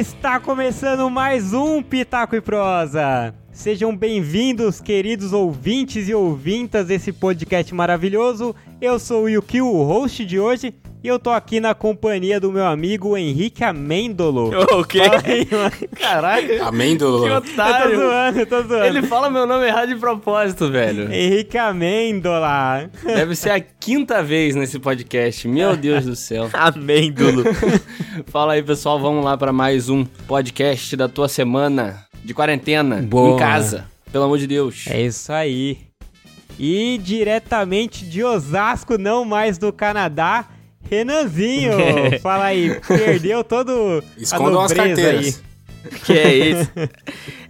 Está começando mais um Pitaco e Prosa. Sejam bem-vindos, queridos ouvintes e ouvintas desse podcast maravilhoso. Eu sou o Yukio, o host de hoje, e eu tô aqui na companhia do meu amigo Henrique Amêndolo. O quê? Caraca, Amêndola. que Eu tô otário. zoando, eu tô zoando. Ele fala meu nome errado de propósito, velho. Henrique Amêndola. Deve ser a quinta vez nesse podcast. Meu Deus do céu. Amêndola. Fala aí, pessoal. Vamos lá pra mais um podcast da tua semana de quarentena. Boa. Em casa. Pelo amor de Deus. É isso aí. E diretamente de Osasco, não mais do Canadá, Renanzinho. Fala aí, perdeu todo Escondam a as nobreza carteiras. que é isso?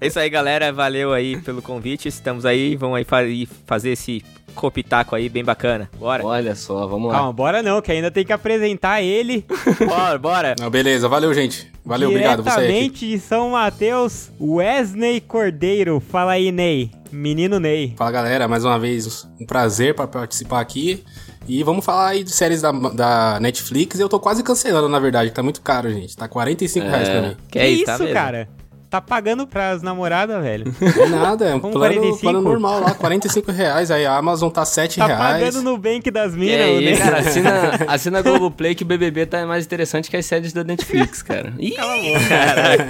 É isso aí, galera. Valeu aí pelo convite. Estamos aí. Vamos aí fa- fazer esse copitaco aí bem bacana. Bora. Olha só, vamos lá. Calma, bora não, que ainda tem que apresentar ele Bora, bora. Não, beleza, valeu, gente. Valeu, obrigado você aí. diretamente de São Mateus, Wesley Cordeiro. Fala aí, Ney. Menino Ney. Fala, galera, mais uma vez um prazer para participar aqui. E vamos falar aí de séries da, da Netflix. Eu tô quase cancelando, na verdade, que tá muito caro, gente. Tá 45 reais pra mim. Que é isso, tá isso mesmo? cara? Tá pagando pras namoradas, velho. É nada, é um plano, 45? plano normal lá, 45 reais. Aí a Amazon tá 7 Tá reais. pagando no Bank das Minas, é isso? Cara, assina, assina a Globoplay que o BBB tá mais interessante que as séries da Netflix, cara. Ih, caraca.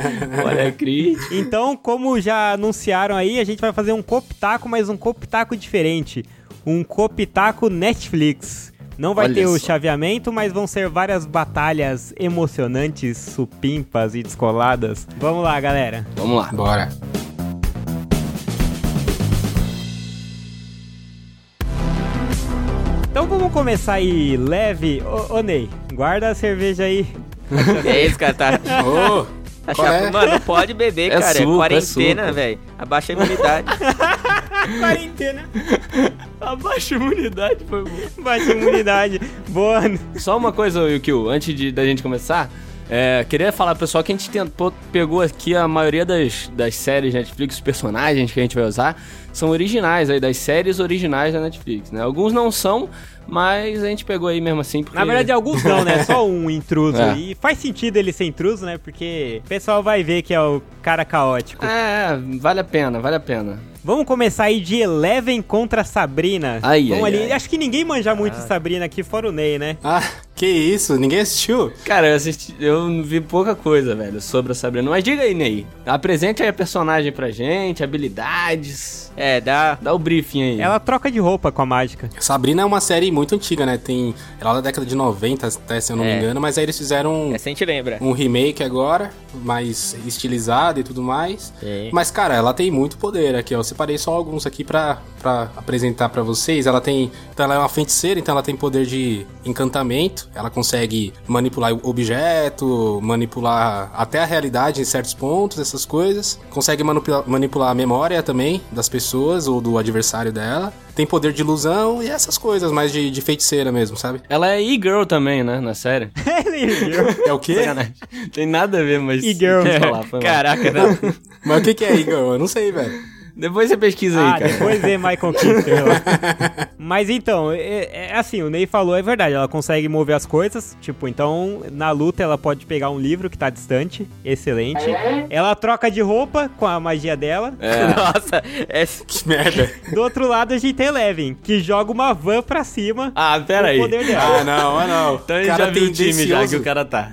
Olha a crítica. Então, como já anunciaram aí, a gente vai fazer um copitaco, mas um copitaco diferente. Um copitaco Netflix. Não vai Olha ter o só. chaveamento, mas vão ser várias batalhas emocionantes, supimpas e descoladas. Vamos lá, galera. Vamos lá. Bora. Então vamos começar aí leve. Ô, ô Ney, guarda a cerveja aí. É isso, cara? Tá, Ô, tá qual é? Mano, não pode beber, É cara. suco, é é quarentena, suco. velho. Abaixa a imunidade. Quarentena. Abaixa a imunidade, foi bom. Baixa a imunidade. Boa. Só uma coisa, Yukio, antes de, da gente começar, é, queria falar pro pessoal que a gente tentou, pegou aqui a maioria das, das séries Netflix, os personagens que a gente vai usar, são originais aí, das séries originais da Netflix, né? Alguns não são, mas a gente pegou aí mesmo assim, porque... Na verdade, alguns não, né? Só um intruso. É. E faz sentido ele ser intruso, né? Porque o pessoal vai ver que é o cara caótico. É, vale a pena, vale a pena. Vamos começar aí de Eleven contra Sabrina. Ai, Vamos ai, ali. ai. Acho que ninguém manja muito de Sabrina aqui, fora o Ney, né? Ah, que isso? Ninguém assistiu? Cara, eu assisti, eu vi pouca coisa, velho, sobre a Sabrina. Mas diga aí, Ney, apresente aí a personagem pra gente, habilidades, É, dá. dá o briefing aí. Ela troca de roupa com a mágica. Sabrina é uma série muito antiga, né? Tem. Ela é da década de 90, até se eu não me É. engano, mas aí eles fizeram um, Essa a gente lembra. um remake agora, mais estilizado e tudo mais. Sim. Mas, cara, ela tem muito poder aqui, ó. Eu separei só alguns aqui pra, pra apresentar pra vocês. Ela tem. Então, ela é uma feiticeira, então ela tem poder de encantamento. Ela consegue manipular objeto, manipular até a realidade em certos pontos, essas coisas. Consegue manipula- manipular a memória também das pessoas ou do adversário dela. Tem poder de ilusão e essas coisas, mais de, de feiticeira mesmo, sabe? Ela é e-girl também, né, na série. É o quê? Tem nada a ver, mas... E-girl. Mal. Caraca, não. Mas o que, que é, Igor? Eu não sei, velho. Depois você pesquisa aí, Ah, cara. depois vê Michael Kister lá. Mas então, é, é assim, o Ney falou, é verdade, ela consegue mover as coisas. Tipo, então, na luta ela pode pegar um livro que tá distante. Excelente. Ela troca de roupa com a magia dela. É. Nossa, é... Que merda. Do outro lado, a gente tem Eleven, que joga uma van pra cima. Ah, pera com aí. o poder dela. Ah, não, ah, não. Então a gente já viu o time já que o cara tá.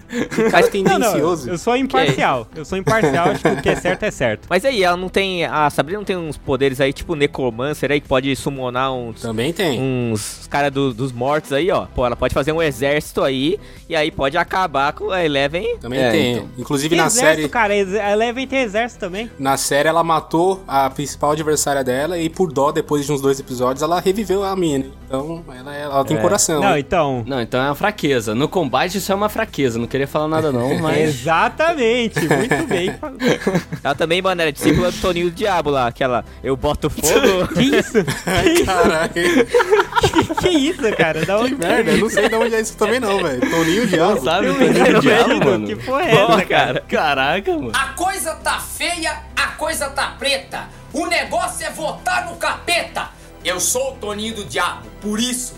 cara Não, tendencioso. não, eu sou imparcial. Eu sou imparcial, acho que o que é certo é certo. Mas aí, ela não tem. A Sabrina não tem uns poderes aí, tipo Necromancer aí, que pode summonar uns. Também tem. Uns caras dos mortos aí, ó. Pô, ela pode fazer um exército aí. E aí pode acabar com a Eleven. Também É, tem. então. Inclusive Tem na exército, série, cara. A Eleven tem exército também. na série ela matou a principal adversária dela e por dó depois de uns dois episódios ela reviveu a mina. Então ela, ela tem coração. Não, né? então. Não, então é uma fraqueza. No combate isso é uma fraqueza. Não queria falar nada não, mas... Exatamente, muito bem. Ela também, mano, era discípula do Toninho do Diabo lá. Aquela. Eu boto fogo. Que isso? Ai, caralho. Que, que isso, cara? Da onde Merda, eu não sei de onde é isso também não, velho. Toninho Não Diabo. sabe? Tá imagino, no diabo, mano. Que porra é essa, cara? Caraca, mano. A coisa tá feia, a coisa tá preta. O negócio é votar no capeta. Eu sou o Toninho do Diabo, por isso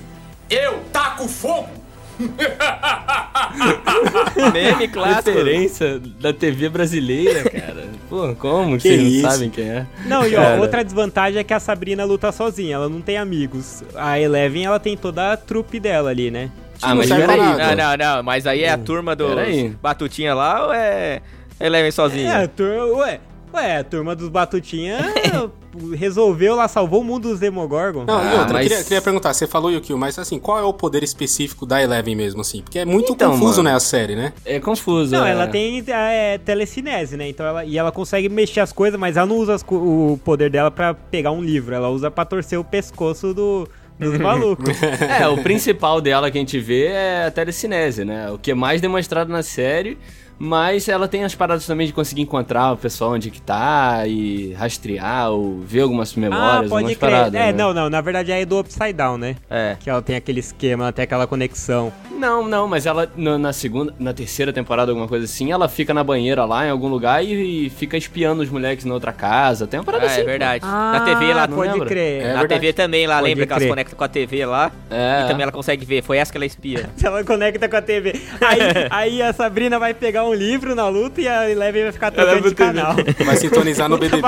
eu taco fogo Meme clássico. Referência da TV brasileira, cara. Pô, como? Que Vocês isso? não sabem quem é? Não, e ó, Cara. outra desvantagem é que a Sabrina luta sozinha, ela não tem amigos. A Eleven, ela tem toda a trupe dela ali, né? Ah, não mas peraí. nada. Não, não, não, mas aí é a turma do. Batutinha lá ou é Eleven sozinho? É, a turma, ué, ué, a turma dos Batutinha resolveu lá, salvou o mundo dos Demogorgon. Não, e Ah, outra, eu mas- queria, queria perguntar, você falou Yukio, mas assim, qual é o poder específico da Eleven mesmo, assim? Porque é muito Então, confuso, mano. né, a série, né? É confuso. Não, é. ela tem é, telecinese, né? Então ela, e ela consegue mexer as coisas, mas ela não usa as o poder dela pra pegar um livro. Ela usa pra torcer o pescoço do, dos malucos. É, o principal dela que a gente vê é a telecinese, né? O que é mais demonstrado na série, mas ela tem as paradas também de conseguir encontrar o pessoal onde que tá e rastrear ou ver algumas ah, memórias, pode algumas crer. paradas. é, né? não, não. Na verdade é do Upside Down, né? É. Que ela tem aquele esquema, ela tem aquela conexão. Não, não, mas ela no- na segunda, na terceira temporada, alguma coisa assim, ela fica na banheira lá em algum lugar e, e fica espiando os moleques na outra casa. Tem uma parada Ah, assim. é verdade. na TV lá, não pode lembra? crer. É na verdade. TV também lá, Pode lembra que elas crer. conectam com a TV lá É. e também ela consegue ver. Foi essa que ela espia. Ela conecta com a TV. Aí, aí a Sabrina vai pegar um livro na luta e a Eleven vai ficar trocando de canal. Vai sintonizar no BBB.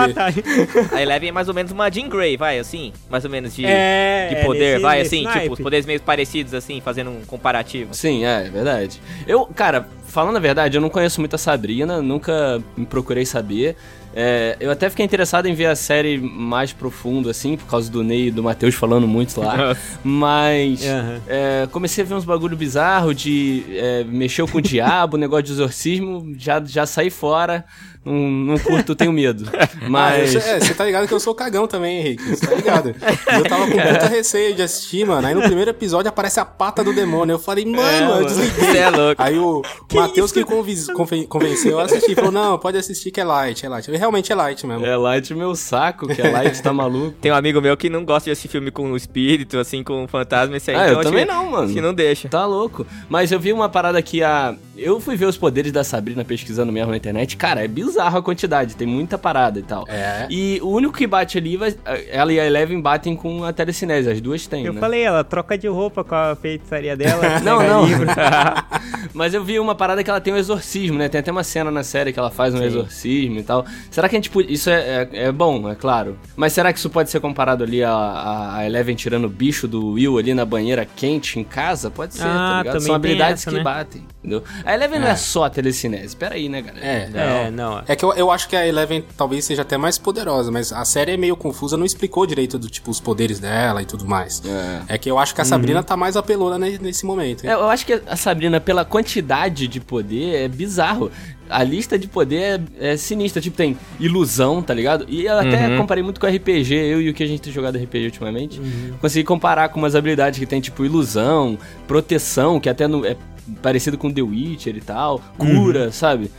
A Eleven é mais ou menos uma Jean Grey, vai, assim, mais ou menos de, É, de é, poder, nesse- vai, nesse assim, tipo, os poderes meio parecidos, assim, fazendo um comparativo. Sim, é, é verdade. Eu, cara, falando a verdade, eu não conheço muito a Sabrina, nunca me procurei saber. É, eu até fiquei interessado em ver a série mais profundo, assim, por causa do Ney e do Matheus falando muito lá. Mas Aham. é, comecei a ver uns bagulho bizarro de é, mexeu com o diabo, negócio de exorcismo, já, já saí fora. Não, não curto, tenho medo. Mas. Ah, eu- é, você tá ligado que eu sou cagão também, Henrique. Você tá ligado? Eu tava com puta receio de assistir, mano. Aí no primeiro episódio aparece a pata do demônio. Eu falei, mano, eu mano. desliguei. Você é louco. Aí o Matheus que convenceu eu a assistir. Falou, não, pode assistir que é light, é light. Realmente é light mesmo. É light meu saco, que é light, tá maluco. Tem um amigo meu que não gosta de assistir filme com espírito, assim, com fantasma, esse aí. Ah, então, eu acho também que- não, mano. que não deixa. Tá louco. Mas eu vi uma parada que a. Eu fui ver os poderes da Sabrina pesquisando mesmo na internet. Cara, é bizarro a quantidade, tem muita parada e tal. É. E o único que bate ali, vai... ela e a Eleven batem com a telecinese, as duas têm, Eu né? falei, ela troca de roupa com a feitiçaria dela. Não, não. Mas eu vi uma parada que ela tem um exorcismo, né? Tem até uma cena na série que ela faz um exorcismo e tal. Será que a gente pode. Isso é, é, é bom, é claro. Mas será que isso pode ser comparado ali a, a, a Eleven tirando o bicho do Will ali na banheira quente em casa? Pode ser, Ah, tá ligado? também São habilidades essa, que né? batem, entendeu? A Eleven não é só a telecinese. Pera aí, né, galera? É. É, não. É que eu, eu acho que a Eleven talvez seja até mais poderosa, mas a série é meio confusa, não explicou direito do tipo os poderes dela e tudo mais. É. É, que eu acho que a Sabrina tá mais apelona ne- nesse momento. É, eu acho que a Sabrina, pela quantidade de poder, é bizarro. A lista de poder é, é sinistra. Tipo, tem ilusão, tá ligado? E eu até comparei muito com RPG, eu e o que a gente tem jogado RPG ultimamente. Consegui comparar com umas habilidades que tem, tipo, ilusão, proteção, que até no- é parecido com The Witcher e tal, cura, sabe?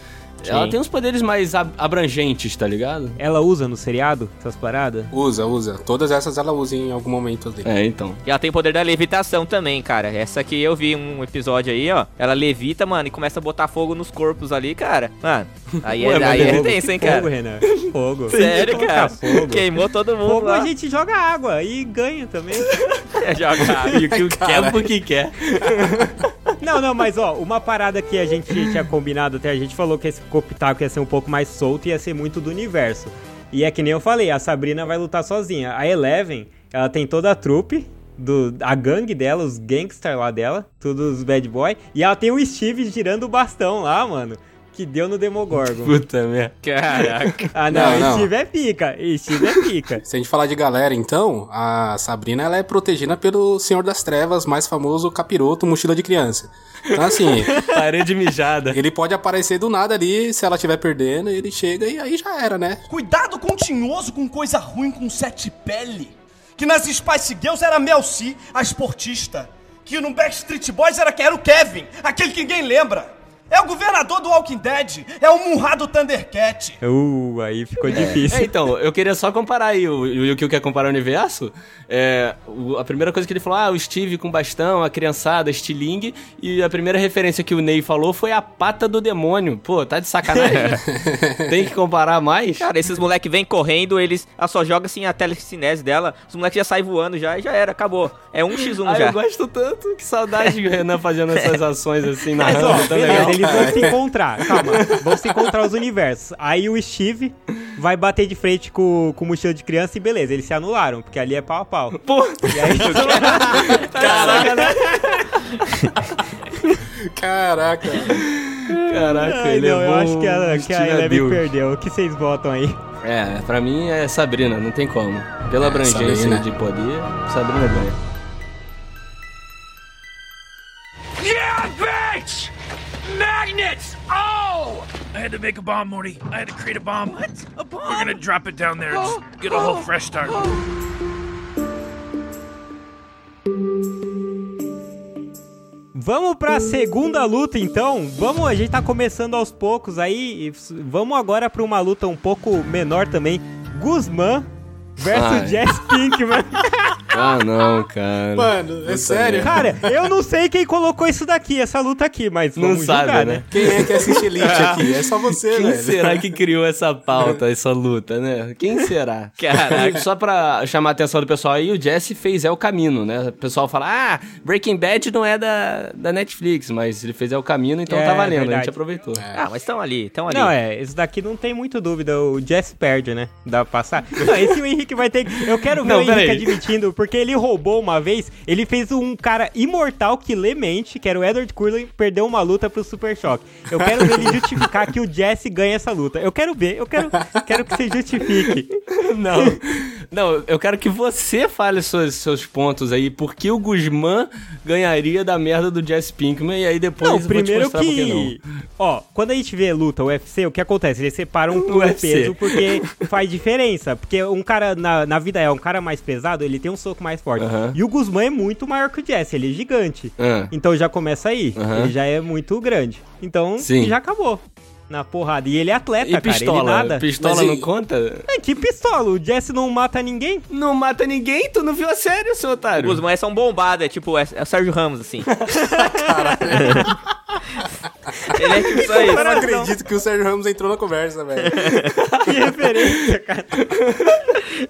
Ela tem uns poderes mais ab- abrangentes, tá ligado? Ela usa no seriado essas paradas? Usa, usa. Todas essas ela usa em algum momento ali. É, então. E ela tem o poder da levitação também, cara. Essa aqui eu vi um episódio aí, ó. Ela levita, mano, e começa a botar fogo nos corpos ali, cara. Mano, aí Ué, é, aí é fogo- tenso, hein, Fogo, cara. Renan. Fogo. Sério, cara. Fogo. Queimou todo mundo Fogo lá. a gente joga água e ganha também. É, joga. E o que quer porque quer. Não, não, mas ó, uma parada que a gente tinha combinado até, a gente falou que esse Copitaco ia ser um pouco mais solto e ia ser muito do universo. E é que nem eu falei, a Sabrina vai lutar sozinha. A Eleven, ela tem toda a trupe, do, a gangue dela, os gangsters lá dela, todos os bad boy. E ela tem o Steve girando o bastão lá, mano, que deu no Demogorgon. Puta merda. Caraca. Ah, não, Não, não. Steve é pica, Steve é pica. Se a gente falar de galera, então, a Sabrina ela é protegida pelo Senhor das Trevas, mais famoso capiroto, mochila de criança. Então, assim, Parede mijada. ele pode aparecer do nada ali, se ela estiver perdendo, ele chega e aí já era, né? Cuidado com o tinhoso com coisa ruim com sete pele. Que nas Spice Girls era Mel C, a esportista. Que no Backstreet Boys era era o Kevin, aquele que ninguém lembra. É o governador do Walking Dead. É o Munra do Thundercat. Uh, aí ficou difícil. É, então, eu queria só comparar aí, o o Yukio quer comparar o universo, é, o- a primeira coisa que ele falou, ah, o Steve com bastão, a criançada, estilingue, e a primeira referência que o Ney falou foi a pata do demônio. Pô, tá de sacanagem? Tem que comparar mais? Cara, esses moleque vêm correndo, eles. Ela só joga assim a telecinese dela, os moleques já saem voando já e já era, acabou. É um x 1 Ah, já. eu gosto tanto, que saudade do Renan fazendo essas ações assim na Mas ó, tá legal. Eles vão se encontrar. Calma, vão se encontrar os universos. Aí o Steve vai bater de frente com, com o mochila de criança e beleza, eles se anularam, porque ali é pau a pau. Pô, E aí, caraca, né? Caraca. Caraca, Ai, ele não, eu acho que a, um que a Eleven perdeu. O que vocês votam aí? É, pra mim é Sabrina, não tem como. Pela abrangência Sabrina. de poder, Sabrina ganha. Magnets! Oh! I had to make a bomb, Morty. I had to create a bomb. What? A bomb? We're gonna drop it down there and just get a whole fresh start. Vamos pra segunda luta então. Vamos, a gente tá começando aos poucos aí. Vamos agora pra uma luta um pouco menor também. Guzman versus Ai. Jess Pinkman. Ah, não, cara. Mano, é sério? Cara, eu não sei quem colocou isso daqui, essa luta aqui, mas Não vamos sabe, julgar, né? né? Quem é que assiste Elite aqui? É só você, Quem velho. será que criou essa pauta, essa luta, né? Quem será? Caraca. Só pra chamar a atenção do pessoal aí, o Jesse fez É o Caminho, né? O pessoal fala, ah, Breaking Bad não é da, da Netflix, mas ele fez É o Caminho, então É, tá valendo, a verdade. gente aproveitou. Ah, mas estão ali, estão ali. Não, é, isso daqui não tem muito dúvida, o Jess perde, né? Dá pra passar. Não, esse o Henrique vai ter que... Eu quero ver Não, o Henrique peraí. admitindo, porque ele roubou uma vez, ele fez um cara imortal que lê mente, que era o Edward Cullen, perdeu uma luta pro Super Choque. Eu quero ver ele justificar que o Jesse ganha essa luta. Eu quero ver, eu quero, quero que você justifique. Não, não, eu quero que você fale seus, seus pontos aí, por que o Guzmán ganharia da merda do Jesse Pinkman, e aí depois Não, eu vou te primeiro mostrar por que que. Ó, quando a gente vê luta UFC, o que acontece? Eles separam UFC. peso porque faz diferença. Porque um cara, na, na vida é um cara mais pesado, ele tem um soco mais forte. Aham. E o Guzmán é muito maior que o Jesse, ele é gigante. Ah. Então já começa aí. Aham. Ele já é muito grande. Então Sim. já acabou. Na porrada. E ele é atleta, E cara. Ele pistola? nada. Pistola Mas e- não conta? É, que pistola? O Jesse não mata ninguém? Não mata ninguém? Tu não viu a série, seu O otário? Guzmán é só um bombado, é tipo, é, é o Sérgio Ramos, assim. Ele é tipo isso aí. Eu não acredito que o Sérgio Ramos entrou na conversa, velho. Que referência, cara.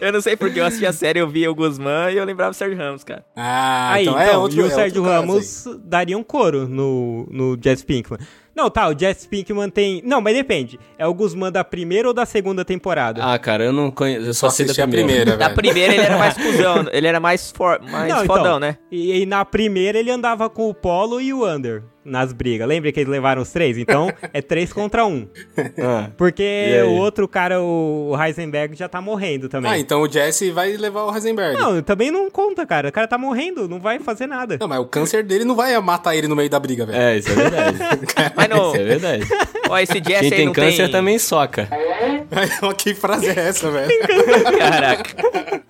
Eu não sei porque eu assisti a série, eu via o Guzmán e eu lembrava o Sérgio Ramos, cara. Ah, Aí, então, então, é outro e o é Sérgio Ramos daria um couro no, no Jess Pinkman. Não, tá, o Jess Pinkman tem... Não, mas depende. É o Guzmán da primeira ou da segunda temporada? Ah, cara, eu não conheço, eu só, Só sei da assisti a primeira. primeira, Da primeira ele era mais cuzão, ele era mais, for, mais Não, fodão, então, né? E, e na primeira ele andava com o Polo e o Under nas brigas. Lembra que eles levaram os três? Então é três contra um. Ah. Porque o outro cara, o Heisenberg, já tá morrendo também. Ah, então o Jesse vai levar o Heisenberg. Não, também não conta, cara. O cara tá morrendo, não vai fazer nada. Não, mas o câncer dele não vai matar ele no meio da briga, velho. É, isso é verdade. Mas não, Isso é verdade. ó, esse Jesse Quem aí tem não câncer tem... também soca. que frase é essa, velho? Caraca.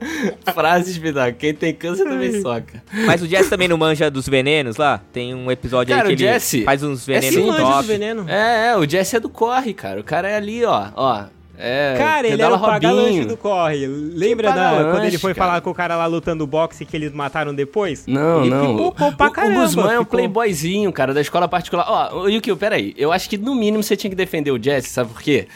Frase espetáculo. Quem tem câncer também soca. Mas o Jesse também não manja dos venenos lá? Tem um episódio Cara, aí que o ele Jesse faz uns é venenos sim, no manja toque. dos veneno. É, é, o Jesse é do corre, cara. O cara é ali, ó. Ó. É, Cara, ele era o paga-lanche Robinho. do corre. Lembra da, quando ele foi cara? falar com o cara lá lutando boxe que eles mataram depois? Não, ele não. pipocou pra o, caramba. o Guzmán é um ficou- playboyzinho, cara, da escola particular. Ó, o Yukio, peraí. Eu acho que no mínimo você tinha que defender o Jesse, sabe por quê?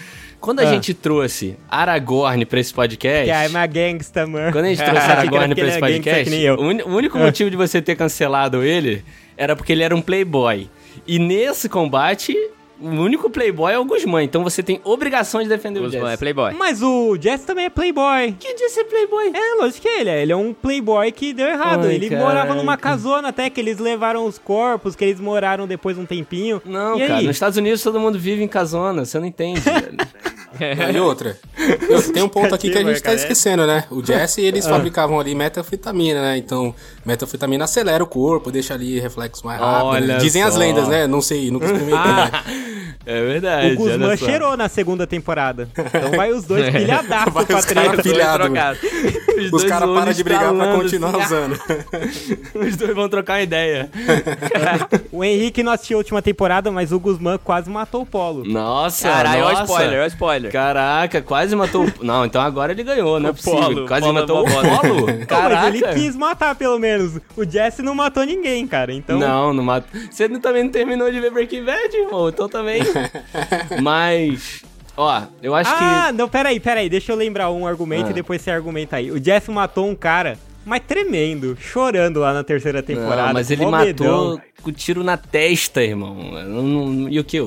Quando a Ah. gente trouxe Aragorn pra esse podcast... Que é uma gangsta, mano. Quando a gente trouxe Aragorn pra esse podcast, o, o único Ah. motivo de você ter cancelado ele era porque ele era um playboy. E nesse combate, o único playboy é o Guzmán. Então você tem obrigação de defender o, Guzmán é Jesse. playboy. Mas o Jess também é playboy. Que dia ser playboy? É, lógico que ele é. Ele é um playboy que deu errado. Ai, ele caraca. morava numa casona até, que eles levaram os corpos, que eles moraram depois um tempinho. Não, e cara, aí? nos Estados Unidos todo mundo vive em casona, você não entende, velho. E outra. Tem um ponto aqui que a gente tá é- esquecendo, né? O Jesse, eles fabricavam ali metanfetamina, né? Então, metanfetamina acelera o corpo, deixa ali reflexo mais rápido. Olha né? Dizem as só. lendas, né? Não sei, nunca experimentei. né? É verdade. O só. cheirou na segunda temporada. Então vai os dois pilhadaços Vai pra os caras treta. Os dois caras param de brigar pra continuar assim, usando. Os dois vão trocar uma ideia. O Henrique não assistiu a última temporada, mas o Guzmán quase matou o Polo. Nossa, Caralho, olha o spoiler, olha o spoiler. Caraca, quase matou o... Não, então agora ele ganhou, não é O possível. Polo, quase Polo é matou o Polo. Não, mas Caraca. ele quis matar, pelo menos. O Jesse não matou ninguém, cara. Então. Não, não mata. Você não- também não terminou de ver Breaking Bad, irmão? Então também. Mas, ó, eu acho Ah, que. não, peraí, peraí. Deixa eu lembrar um argumento Ah. e depois você argumenta aí. O Jesse matou um cara, mas tremendo, chorando lá na terceira temporada. Não, mas ele matou com tiro na testa, irmão. E o que?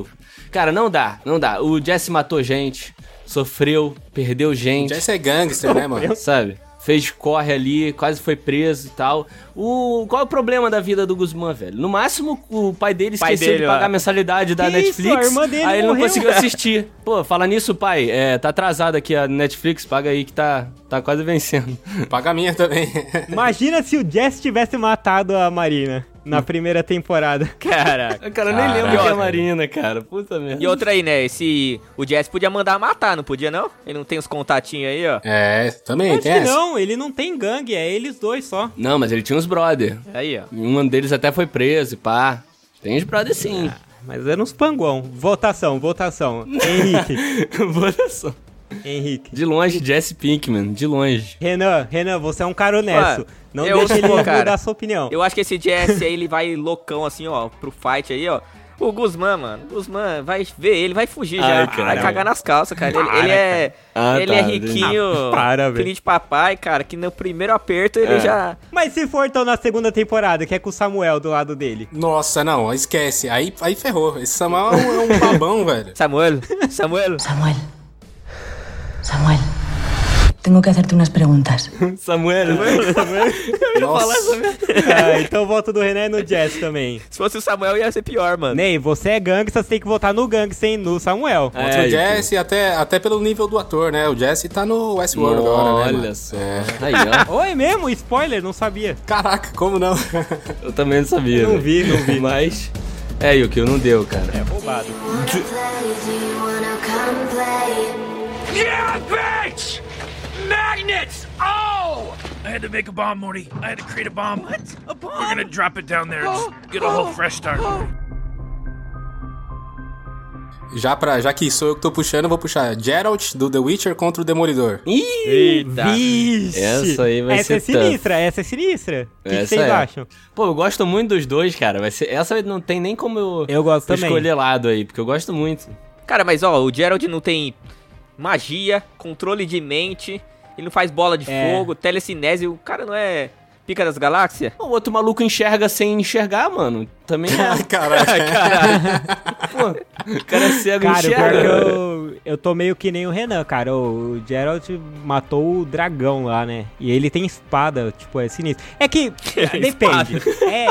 Cara, não dá, não dá. O Jesse matou gente, sofreu, perdeu gente. Jesse é gangster, né, mano? sabe? Fez corre ali, quase foi preso e tal. O, qual é o problema da vida do Guzmán, velho? No máximo, o pai dele Pai esqueceu dele, de pagar ó. a mensalidade da Que isso? Netflix. A irmã dele aí ele não morreu. conseguiu assistir. Pô, fala nisso, pai. É, tá atrasado aqui a Netflix, paga aí que tá, tá quase vencendo. Paga a minha também. Imagina se o Jesse tivesse matado a Marina na primeira temporada. Cara, eu nem lembro que é a Marina, cara. Puta merda. E outra aí, né? Esse. O Jess podia mandar matar, não podia, não? Ele não tem os contatinhos aí, ó. É, também, Acho tem que essa. não, ele não tem gangue, é eles dois só. Não, mas ele tinha uns brother. Aí, ó. Um deles até foi preso e pá. Tem uns brother sim. Mas era uns panguão. Votação, votação. Henrique, Votação. Henrique. De longe, Jesse Pinkman, de longe. Renan, Renan, você é um cara honesto. Ué, não eu deixa ele sou, cara. mudar sua opinião. Eu acho que esse Jess aí, ele vai loucão assim, ó, pro fight aí, ó. O Guzmán, mano. O Guzmán vai ver ele, vai fugir Ai, já. cara. Vai cagar nas calças, cara. Ele, ele é. Ah, ele tá, é riquinho. Ah, para, velho. filho de papai, cara, que no primeiro aperto ele É. já. Mas se for então na segunda temporada, que é com o Samuel do lado dele. Nossa, não, esquece. Aí, aí ferrou. Esse Samuel é um, é um babão, velho. Samuel, Samuel. Samuel. Samuel. Tengo que hacerte unas preguntas. Samuel. Nossa. Ah, então o voto do Renan é no Jess também. Se fosse o Samuel ia ser pior, mano. Ney, você é gangsta, você tem que votar no gangsta, hein? No Samuel. É, o Jesse, até, até pelo nível do ator, né? O Jesse tá no Westworld agora, né? Olha mano? só. É. Aí, ó. Oi mesmo? Spoiler, não sabia. Caraca, como não? Eu também não sabia. Não né? vi, não vi. Mas. É, Yuki, não deu, cara. É roubado. Yeah, bitch! Magnets! Oh! I had to make a bomb, Morty. I had to create a bomb. What? A bomb? We're gonna drop it down there and just get a whole fresh start. Já, pra, já que sou eu que tô puxando, eu vou puxar Geralt do The Witcher contra o Demolidor. Eita. Vixe! Essa aí vai essa ser é sinistra, essa é sinistra. O que que Essa vocês é. acham? Pô, eu gosto muito dos dois, cara. Vai ser... Essa não tem nem como eu, Eu gosto também. escolher lado aí, porque eu gosto muito. Cara, mas ó, o Gerald não tem magia, controle de mente, ele não faz bola de É. fogo, telecinese, o cara não é pica das galáxias? O outro maluco enxerga sem enxergar, mano. Também é. Caraca. Pô, o cara é cego Cara, o enxerga. que eu, eu tô meio que nem o Renan, cara. O Geralt matou o dragão lá, né? E ele tem espada, tipo, é sinistro. É que, depende. É,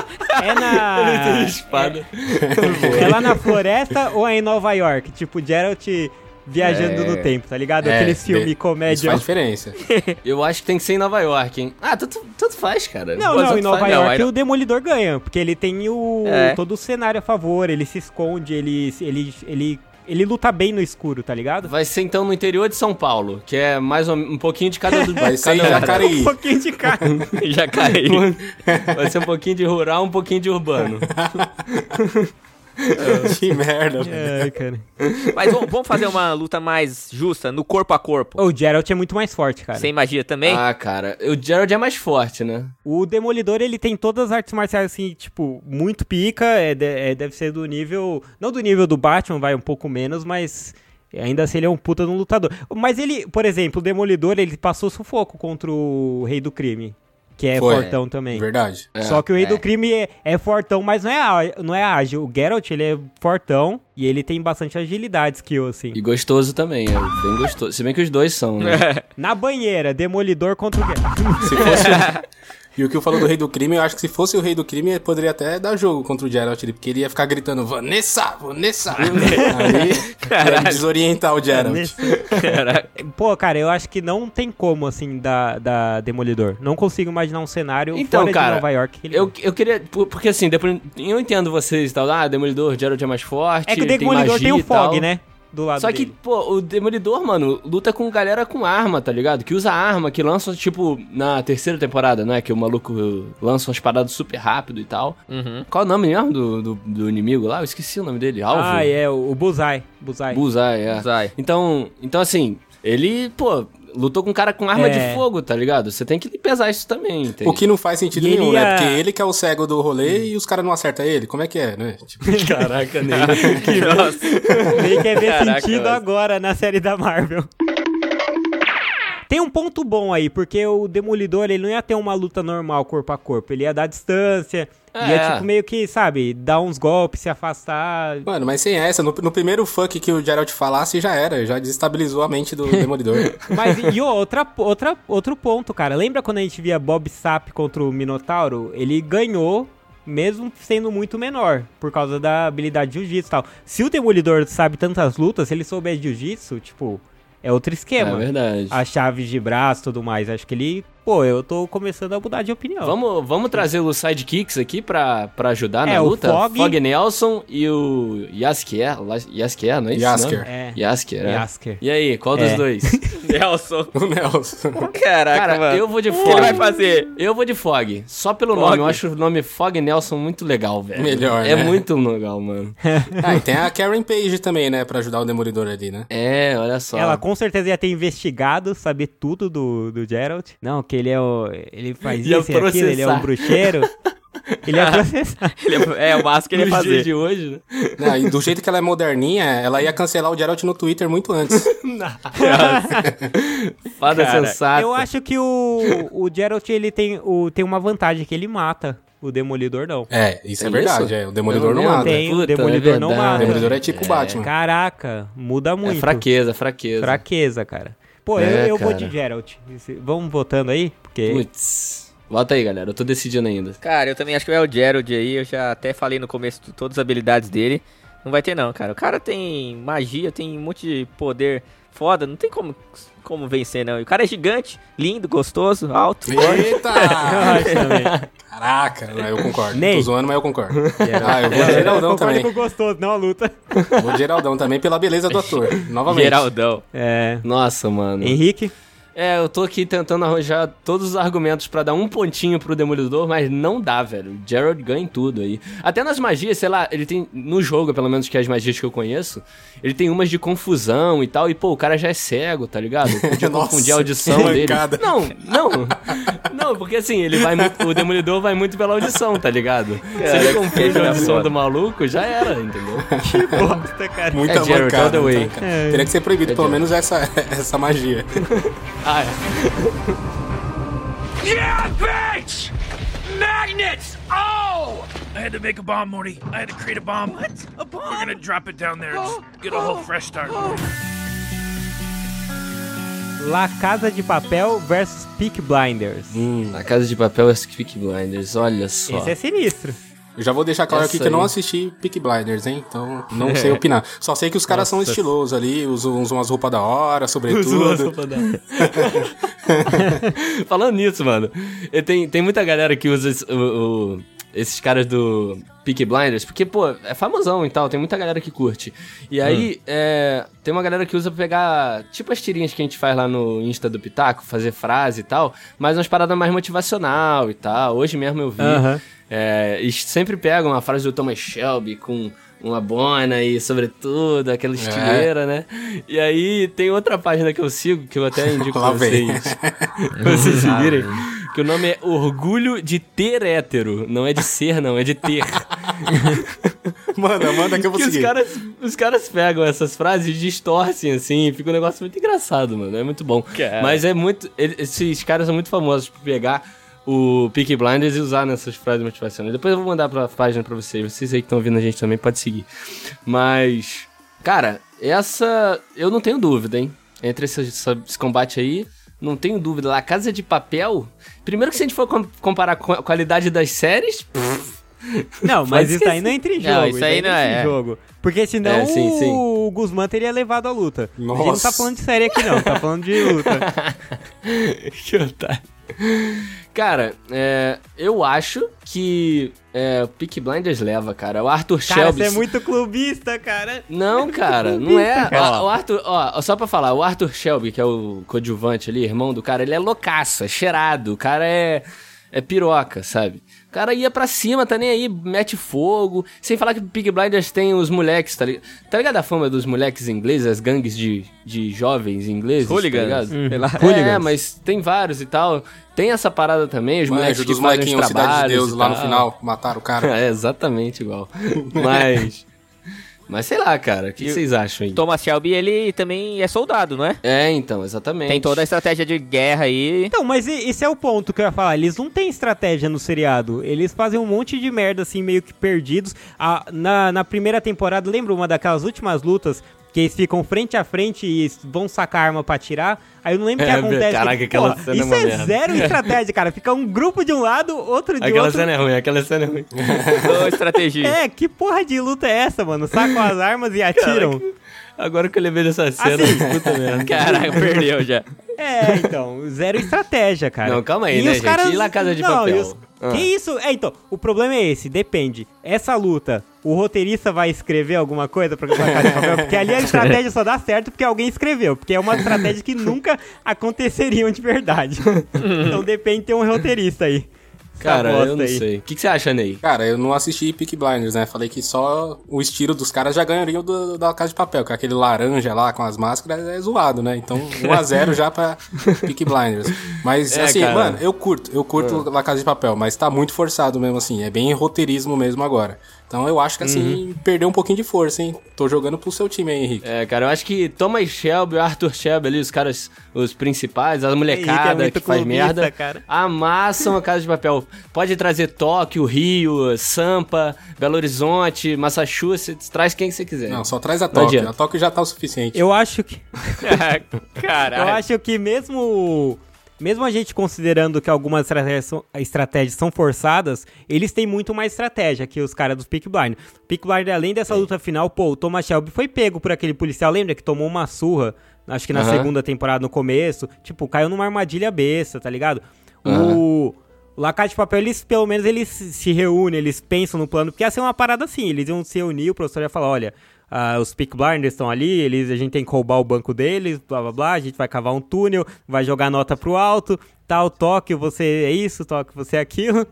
é na... Ele tem espada. É lá na floresta ou é em Nova York? Tipo, Geralt viajando É. no tempo, tá ligado? É, Aquele filme de- Isso comédia. faz diferença. Eu acho que tem que ser em Nova York, hein? Ah, tanto, tanto faz, cara. Não, não, em Nova faz. York não. o Demolidor ganha, porque ele tem o É. todo o cenário a favor, ele se esconde, ele ele ele ele luta bem no escuro, tá ligado? Vai ser então no interior de São Paulo, que é mais um, um pouquinho de cada do Vai ser em cada um. Um Jacareí. pouquinho de cara. Já caiu. Vai ser um pouquinho de rural, um pouquinho de urbano. que merda, velho. Ai, cara. Mas vamos, vamos fazer uma luta mais justa, no corpo a corpo. O Geralt é muito mais forte, cara. Sem magia também? Ah, cara, o Gerald é mais forte, né? O Demolidor, ele tem todas as artes marciais, assim, tipo, muito pica, é, de- é, deve ser do nível, não do nível do Batman, vai um pouco menos, mas ainda assim ele é um puta de um lutador. Mas ele, por exemplo, o Demolidor, ele passou sufoco contra o Rei do Crime, que é Foi. fortão também. Verdade. Só que o Rei é. do Crime é, é fortão, mas não é, não é ágil. O Geralt, ele é fortão e ele tem bastante agilidade, skill, assim. E gostoso também, é bem gostoso. Se bem que os dois são, né? Na banheira, Demolidor contra o Geralt. Se fosse. E o que eu falou do Rei do Crime, eu acho que se fosse o Rei do Crime, ele poderia até dar jogo contra o Geralt, ele- porque ele ia ficar gritando Vanessa, Vanessa! Aí ia desorientar o Geralt. Pô, cara, eu acho que não tem como, assim, da, da Demolidor. Não consigo imaginar um cenário Então, fora cara, de Nova York que ele Eu, eu queria. por- Porque assim, depois, eu entendo vocês e tal. Ah, Demolidor, Geralt é mais forte. É que o tem Demolidor magia tem o. Fog, né? Do lado Só que, dele. pô, o Demolidor, mano, luta com galera com arma, tá ligado? Que usa arma, que lança, tipo, na terceira temporada, né? Que o maluco lança umas paradas super rápido e tal. Uhum. Qual é o nome mesmo do, do, do inimigo lá? Eu esqueci o nome dele. Alvo? Ah, é, o, o Bullseye. Bullseye. Bullseye, é. Bullseye. Então, então, assim, ele, pô, lutou com um cara com arma É. de fogo, tá ligado? Você tem que pesar isso também, entende? O que não faz sentido E nenhum, né? ia- Porque ele que é o cego do rolê e os caras não acertam ele. Como é que é, né? Tipo, Caraca, nem. Meio que é ver Caraca, sentido mas- agora na série da Marvel. Tem um ponto bom aí, porque o Demolidor ele não ia ter uma luta normal corpo a corpo, ele ia dar distância, ia É. tipo meio que, sabe, dar uns golpes, se afastar. Mano, mas sem essa, no, no primeiro fuck que o Geralt falasse, já era, já desestabilizou a mente do Demolidor. Mas e outra, outra, outro ponto, cara. Lembra quando a gente via Bob Sapp contra o Minotauro? Ele ganhou, mesmo sendo muito menor, por causa da habilidade de jiu-jitsu e tal. Se o Demolidor sabe tantas lutas, se ele souber jiu-jitsu, tipo, é outro É esquema. verdade. As chaves de braço e tudo mais. Acho que ele. Pô, eu tô começando a mudar de opinião. Vamos, vamos trazer os sidekicks aqui pra, pra ajudar É, na o luta? Fog- Nelson e o Yaskier. La- Yaskier, não é isso? Yasker. não? É. Yasker, é. Yasker. E aí, qual dos É. dois? Nelson. o Nelson. Caraca, Cara, mano. eu vou de O que Fog. ele vai fazer? Eu vou de Fog. Só pelo Fog? nome. Eu acho o nome Fog Nelson muito legal, velho. Melhor, É né? muito legal, mano. Ah, e tem a Karen Page também, né? Pra ajudar o Demolidor ali, né? É, olha só. Ela com certeza ia ter investigado, saber tudo do, do Geralt. Não, que ele é o. Ele faz Ia isso e aquilo, ele é um bruxeiro. Ele ia processar. Ele é, é o máximo que ele ia fazer. de hoje, né? Não, e do jeito que ela é moderninha, ela ia cancelar o Geralt no Twitter muito antes. Fada Cara, sensata. Eu acho que o, o Geralt ele tem, o, tem uma vantagem, que ele mata. O Demolidor não. É, isso é Tem verdade, isso? é. O Demolidor não não mata. Tem, o Puta, Demolidor é não verdade. O mata. Demolidor é tipo o Batman. Caraca, muda muito. É fraqueza, fraqueza. Fraqueza, cara. Pô, É, eu, eu vou de Geralt. Vamos votando aí? Porque. Putz. Bota aí, galera. Eu tô decidindo ainda. Cara, eu também acho que é o Gerald aí. Eu já até falei no começo de todas as habilidades dele. Não vai ter, não, cara. O cara tem magia, tem um monte de poder foda. Não tem como, como vencer, não. E o cara é gigante, lindo, gostoso, alto. Eita! Eu. Caraca, eu concordo. Ney. Tô zoando, mas eu concordo. Ah, eu vou de Geraldão Concordo também. com gostoso, não a luta. Vou de Geraldão também pela beleza do ator. Novamente. Geraldão. É. Nossa, mano. Henrique? É, eu tô aqui tentando arranjar todos os argumentos pra dar um pontinho pro Demolidor, mas não dá, velho. O Gerald ganha em tudo aí. Até nas magias, sei lá, ele tem. No jogo, pelo menos que é as magias que eu conheço, ele tem umas de confusão e tal. E, pô, o cara já é cego, tá ligado? Podia Nossa, confundir a audição que dele. Não, não. Não, porque assim, ele vai muito. O Demolidor vai muito pela audição, tá ligado? Se ele confunde a audição do maluco, já era, entendeu? Que bosta, cara. Muita É mancada. the way. então, cara. Teria que ser proibido, É pelo Gerald. menos essa, essa magia. Ah, é. Yeah, bitch! Magnets! Oh! I had to make a bomb, Morty. I had to create a bomb. What? A bomb? We're gonna drop it down there and just get a whole fresh start. La Casa de Papel versus Peak Blinders. Na Casa de Papel é Peak Blinders, olha só. Esse é sinistro. Eu já vou deixar claro Essa aqui que eu não aí. assisti Peak Blinders, hein? Então não sei opinar. Só sei que os caras são estilosos ali, usam, usam umas roupas da hora, sobretudo. Falando nisso, mano, tem, tem muita galera que usa o- o- esses caras do Peak Blinders, porque, pô, é famosão e tal, tem muita galera que curte. E aí, é, tem uma galera que usa pra pegar, tipo as tirinhas que a gente faz lá no Insta do Pitaco, fazer frase e tal, mas umas paradas mais motivacional e tal. Hoje mesmo eu vi. Aham. É, e sempre pegam uma frase do Thomas Shelby com uma bona e sobretudo, aquela estileira, né? E aí tem outra página que eu sigo, que eu até indico pra vocês, pra vocês seguirem, que o nome é Orgulho de Ter Hétero. Não é de ser, não, é de ter. Manda, manda que eu vou que os seguir. caras, os caras pegam essas frases e distorcem, assim, fica um negócio muito engraçado, mano. É muito bom. Cara. Mas é muito. ele- esses caras são muito famosos por pegar o Peaky Blinders e usar nessas frases motivacionais. Depois eu vou mandar pra página pra vocês. Vocês aí que estão ouvindo a gente também pode seguir. Mas, cara, essa. Eu não tenho dúvida, hein? Entre esse, esse combate aí. Não tenho dúvida. La Casa de Papel. Primeiro que se a gente for com- comparar com a qualidade das séries. pff, Não, mas isso aí não entra em Não, jogo. isso aí não entra é. em jogo. Porque senão É, sim, sim. o Guzmán teria levado a luta. A gente não tá Nossa. falando de série aqui não, tá falando de luta. que otário. Cara, é, eu acho que é, o Peak Blinders leva, cara. O Arthur Cara, Shelby. você é muito clubista, cara. Não, cara, não é. cara. Ó, o Arthur, ó, só pra falar, o Arthur Shelby, que é o coadjuvante ali, irmão do cara, ele é loucaço, é cheirado, o cara é. É piroca, sabe? O cara ia pra cima, tá nem aí, mete fogo. Sem falar que o Pig Blinders tem os moleques, tá ligado? Tá ligado a fama dos moleques ingleses, as gangues de, de jovens ingleses? Hooligans, Tá ligado? lá. É, Hooligans. mas tem vários e tal. Tem essa parada também, os moleques que fazem os molequinhos Cidade de trabalhos Deus lá no final, mataram o cara. É exatamente igual. Mas. mas sei lá, cara. O que E o- vocês acham aí? Thomas Shelby, ele também é soldado, não é? É, então, exatamente. Tem toda a estratégia de guerra aí. Então, mas esse é o ponto que eu ia falar. Eles não têm estratégia no seriado. Eles fazem um monte de merda, assim, meio que perdidos. Ah, na, na primeira temporada, lembra uma daquelas últimas lutas que eles ficam frente a frente e vão sacar arma pra atirar? Aí eu não lembro o que É, acontece. caraca, aquela Pô, cena é isso é merda. zero estratégia, cara. Fica um grupo de um lado, outro de Aquela outro. cena é ruim, aquela cena é ruim. Ô, estratégia. É, que porra de luta é essa, mano? Sacam as armas e atiram. Agora que eu lembrei dessa cena, Assim. puta merda. Caraca, perdeu já. É, então, zero estratégia, cara. Não, calma aí, E né, os gente? caras- E La Casa de Não, Papel? os- Ah. Que isso? É, então, o problema é esse, depende. Essa luta, o roteirista vai escrever alguma coisa pra Casa de Papel? Porque ali a estratégia só dá certo porque alguém escreveu. Porque é uma estratégia que nunca aconteceriam de verdade. então depende de ter um roteirista aí. Cara, eu não aí. sei. O que, que você acha, Ney? Cara, eu não assisti Peak Blinders, né? Falei que só o estilo dos caras já ganharia o do, da Casa de Papel, que é aquele laranja lá com as máscaras é zoado, né? Então, 1x0 já pra Peak Blinders. Mas, É, assim, cara. mano, eu curto, eu curto La Casa de Papel, mas tá muito forçado mesmo, assim. É bem roteirismo mesmo agora. Então, eu acho que, assim, perdeu um pouquinho de força, hein? Tô jogando pro seu time aí, Henrique. É, cara, eu acho que Thomas Shelby, Arthur Shelby ali, os caras, os principais, a Henrique é molecada muito que faz clubista, merda, cara. amassam a Casa de Papel. Pode trazer Tóquio, Rio, Sampa, Belo Horizonte, Massachusetts, traz quem você quiser. Não, só traz a Tóquio. A Tóquio já tá o suficiente. Eu acho que. Eu Caralho. acho que mesmo. Mesmo a gente considerando que algumas estratégias são, estratégias são forçadas, eles têm muito mais estratégia que os caras dos Peak Blind. Peak Blind, além dessa luta final, pô, o Thomas Shelby foi pego por aquele policial, lembra que tomou uma surra, acho que na Aham. segunda temporada, no começo, tipo, caiu numa armadilha besta, tá ligado? O La Casa de Papel, eles, pelo menos, eles se reúnem, eles pensam no plano, porque ia ser uma parada assim, eles iam se reunir, o professor ia falar, olha, ah, os Peak Blinders estão ali, eles, a gente tem que roubar o banco deles, blá blá blá, a gente vai cavar um túnel, vai jogar nota pro alto, tal, Tóquio, você é isso, Tóquio, você é aquilo.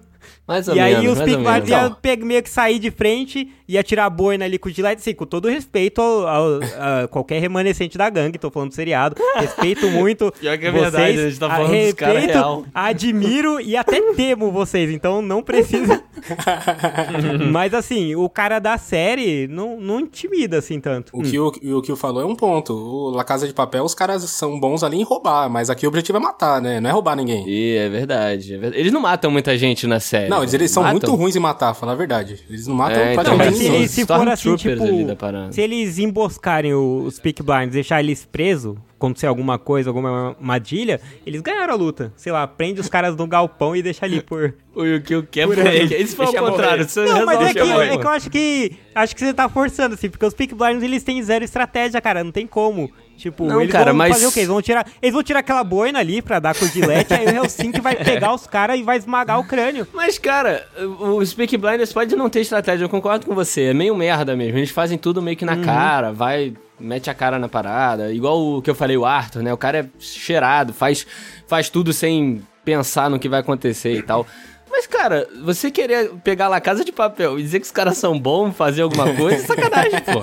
Mais ou E aí menos, os Peak ou menos. Blinders iam meio que sair de frente, ia tirar a boina ali com o Gillette, assim, com todo respeito ao, ao- a qualquer remanescente da gangue, tô falando do seriado, respeito muito Pior que é vocês, verdade, a gente tá falando dos caras respeito, real. admiro e até temo vocês, então não precisa... Mas assim, o cara da série não, não intimida assim tanto. O que o, o que o falou é um ponto. O La Casa de Papel, os caras são bons ali em roubar, mas aqui o objetivo é matar, né? Não é roubar ninguém. E é verdade, é verdade. Eles não matam muita gente na série. Não, eles, eles são Matam? muito ruins em matar, falar a verdade. Eles não matam É, então, mas se, ninguém. se for assim, tipo, ali da parada. se eles emboscarem os Peak Blinds, deixar eles presos, acontecer alguma coisa, alguma armadilha, eles ganharam a luta. Sei lá, prende os caras no galpão e deixa ali por... O Yukio quer Por por aí. ele. Isso foi ao contrário. Você Não, mas é que, é que eu acho que. Acho que você tá forçando, assim, porque os Peak Blinders eles têm zero estratégia, cara. Não tem como. Tipo, Não, eles cara, vão mas- fazer o quê? Eles vão tirar, eles vão tirar aquela boina ali pra dar com o gilete, aí o Helsinki vai pegar os caras e vai esmagar o crânio. Mas, cara, os Peak Blinders pode não ter estratégia, eu concordo com você. É meio merda mesmo. Eles fazem tudo meio que na cara, vai, mete a cara na parada. Igual o que eu falei, o Arthur, né? O cara é cheirado, faz, faz tudo sem pensar no que vai acontecer e tal. Mas, cara, você querer pegar lá Casa de Papel e dizer que os caras são bons, fazer alguma coisa, é sacanagem, pô.